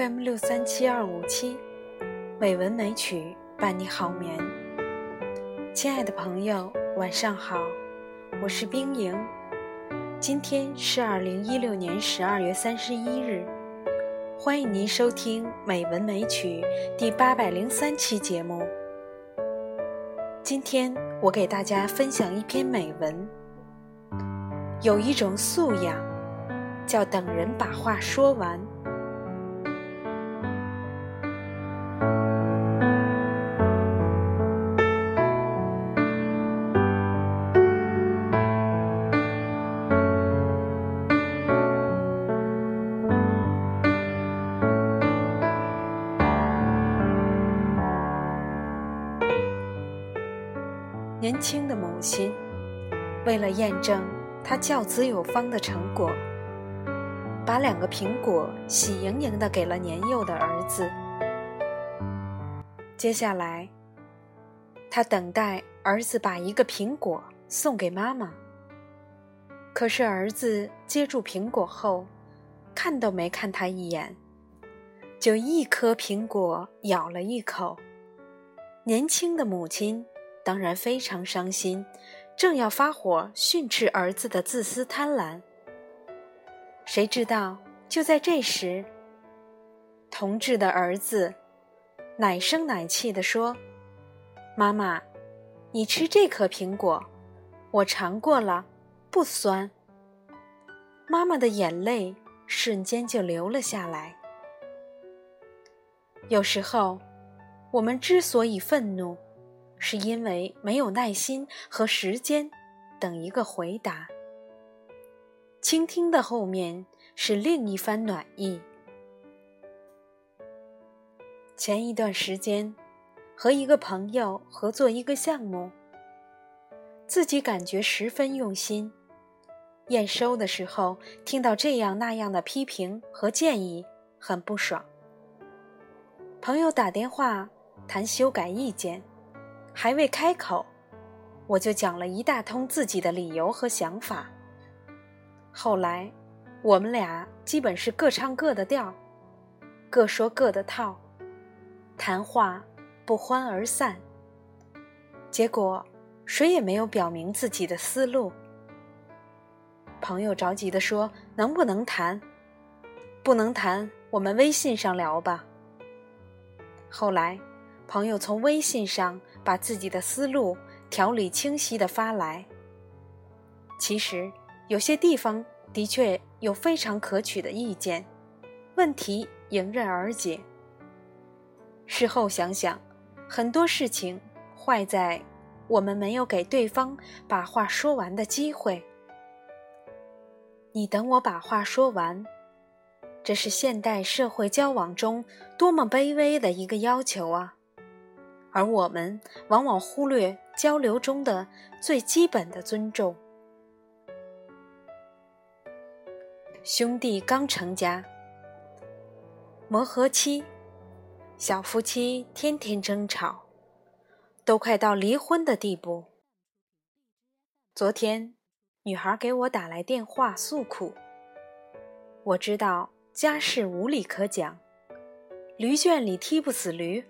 FM 六三七二五七，美文美曲伴你好眠。亲爱的朋友，晚上好，我是冰莹。今天是二零一六年十二月三十一日，欢迎您收听《美文美曲》第八百零三期节目。今天我给大家分享一篇美文。有一种素养，叫等人把话说完。年轻的母亲，为了验证她教子有方的成果，把两个苹果喜盈盈的给了年幼的儿子。接下来，他等待儿子把一个苹果送给妈妈。可是儿子接住苹果后，看都没看他一眼，就一颗苹果咬了一口。年轻的母亲。当然非常伤心，正要发火训斥儿子的自私贪婪。谁知道就在这时，同志的儿子奶声奶气地说：“妈妈，你吃这颗苹果，我尝过了，不酸。”妈妈的眼泪瞬间就流了下来。有时候，我们之所以愤怒，是因为没有耐心和时间等一个回答。倾听的后面是另一番暖意。前一段时间，和一个朋友合作一个项目，自己感觉十分用心。验收的时候，听到这样那样的批评和建议，很不爽。朋友打电话谈修改意见。还未开口，我就讲了一大通自己的理由和想法。后来，我们俩基本是各唱各的调，各说各的套，谈话不欢而散。结果，谁也没有表明自己的思路。朋友着急地说：“能不能谈？不能谈，我们微信上聊吧。”后来，朋友从微信上。把自己的思路条理清晰地发来。其实有些地方的确有非常可取的意见，问题迎刃而解。事后想想，很多事情坏在我们没有给对方把话说完的机会。你等我把话说完，这是现代社会交往中多么卑微的一个要求啊！而我们往往忽略交流中的最基本的尊重。兄弟刚成家，磨合期，小夫妻天天争吵，都快到离婚的地步。昨天，女孩给我打来电话诉苦。我知道家事无理可讲，驴圈里踢不死驴。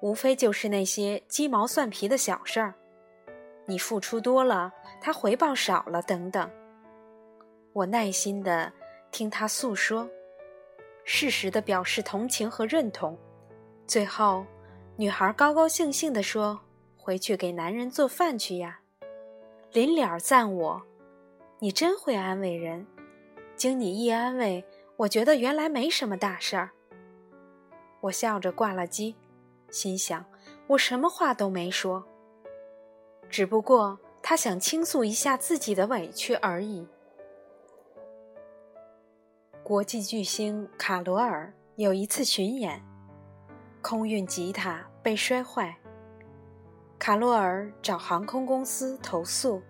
无非就是那些鸡毛蒜皮的小事儿，你付出多了，他回报少了，等等。我耐心的听他诉说，适时的表示同情和认同。最后，女孩高高兴兴地说：“回去给男人做饭去呀。”临了赞我：“你真会安慰人。”经你一安慰，我觉得原来没什么大事儿。我笑着挂了机。心想，我什么话都没说，只不过他想倾诉一下自己的委屈而已。国际巨星卡罗尔有一次巡演，空运吉他被摔坏，卡罗尔找航空公司投诉，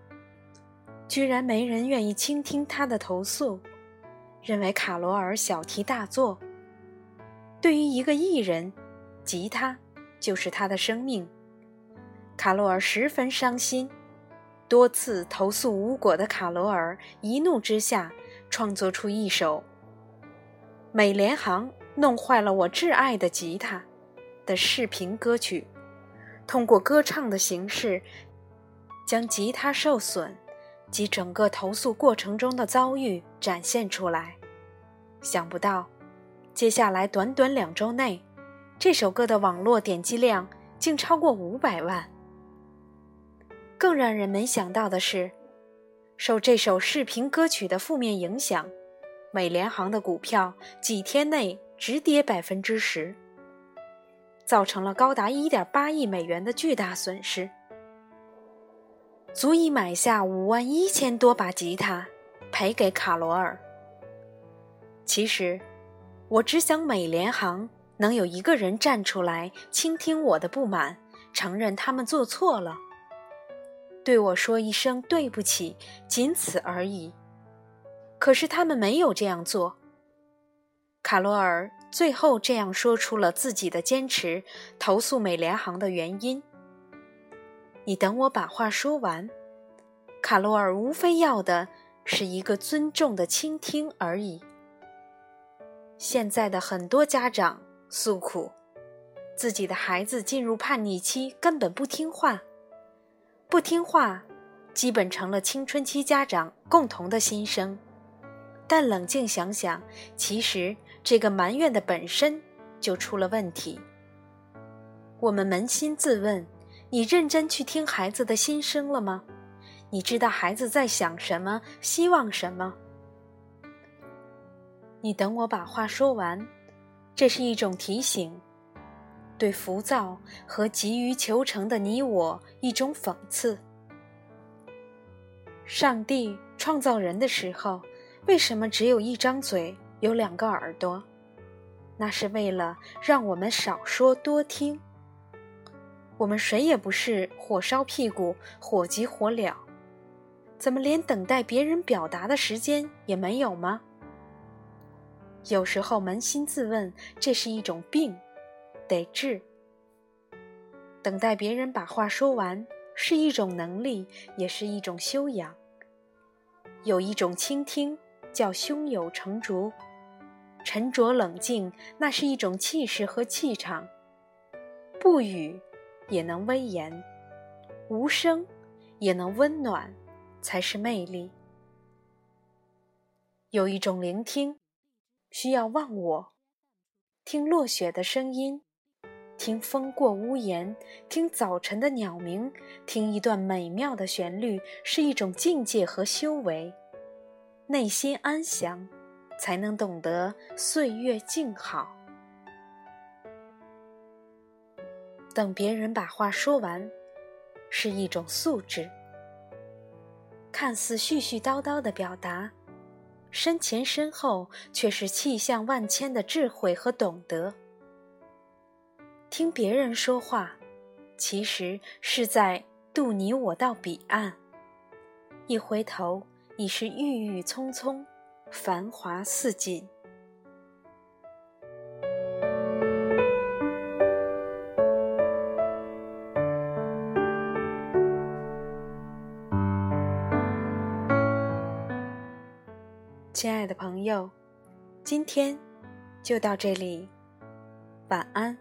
居然没人愿意倾听他的投诉，认为卡罗尔小题大做。对于一个艺人，吉他。就是他的生命，卡罗尔十分伤心，多次投诉无果的卡罗尔一怒之下，创作出一首《美联航弄坏了我挚爱的吉他的视频歌曲，通过歌唱的形式，将吉他受损及整个投诉过程中的遭遇展现出来。想不到，接下来短短两周内，这首歌的网络点击量竟超过五百万。更让人没想到的是，受这首视频歌曲的负面影响，美联航的股票几天内直跌百分之十，造成了高达一点八亿美元的巨大损失，足以买下五万一千多把吉他赔给卡罗尔。其实，我只想美联航能有一个人站出来倾听我的不满，承认他们做错了。对我说一声对不起，仅此而已。可是他们没有这样做。卡罗尔最后这样说出了自己的坚持投诉美联航的原因。你等我把话说完。卡罗尔无非要的是一个尊重的倾听而已。现在的很多家长诉苦，自己的孩子进入叛逆期，根本不听话。不听话，基本成了青春期家长共同的心声。但冷静想想，其实这个埋怨的本身就出了问题。我们扪心自问：你认真去听孩子的心声了吗？你知道孩子在想什么，希望什么？你等我把话说完，这是一种提醒。对浮躁和急于求成的你我一种讽刺。上帝创造人的时候，为什么只有一张嘴，有两个耳朵？那是为了让我们少说多听。我们谁也不是火烧屁股、火急火燎，怎么连等待别人表达的时间也没有吗？有时候扪心自问，这是一种病。得治。等待别人把话说完是一种能力，也是一种修养。有一种倾听叫胸有成竹，沉着冷静，那是一种气势和气场。不语也能威严，无声也能温暖，才是魅力。有一种聆听，需要忘我，听落雪的声音。听风过屋檐，听早晨的鸟鸣，听一段美妙的旋律，是一种境界和修为。内心安详，才能懂得岁月静好。等别人把话说完，是一种素质。看似絮絮叨叨的表达，身前身后却是气象万千的智慧和懂得。听别人说话，其实是在渡你我到彼岸。一回头，已是郁郁葱葱，繁华似锦。亲爱的朋友，今天就到这里，晚安。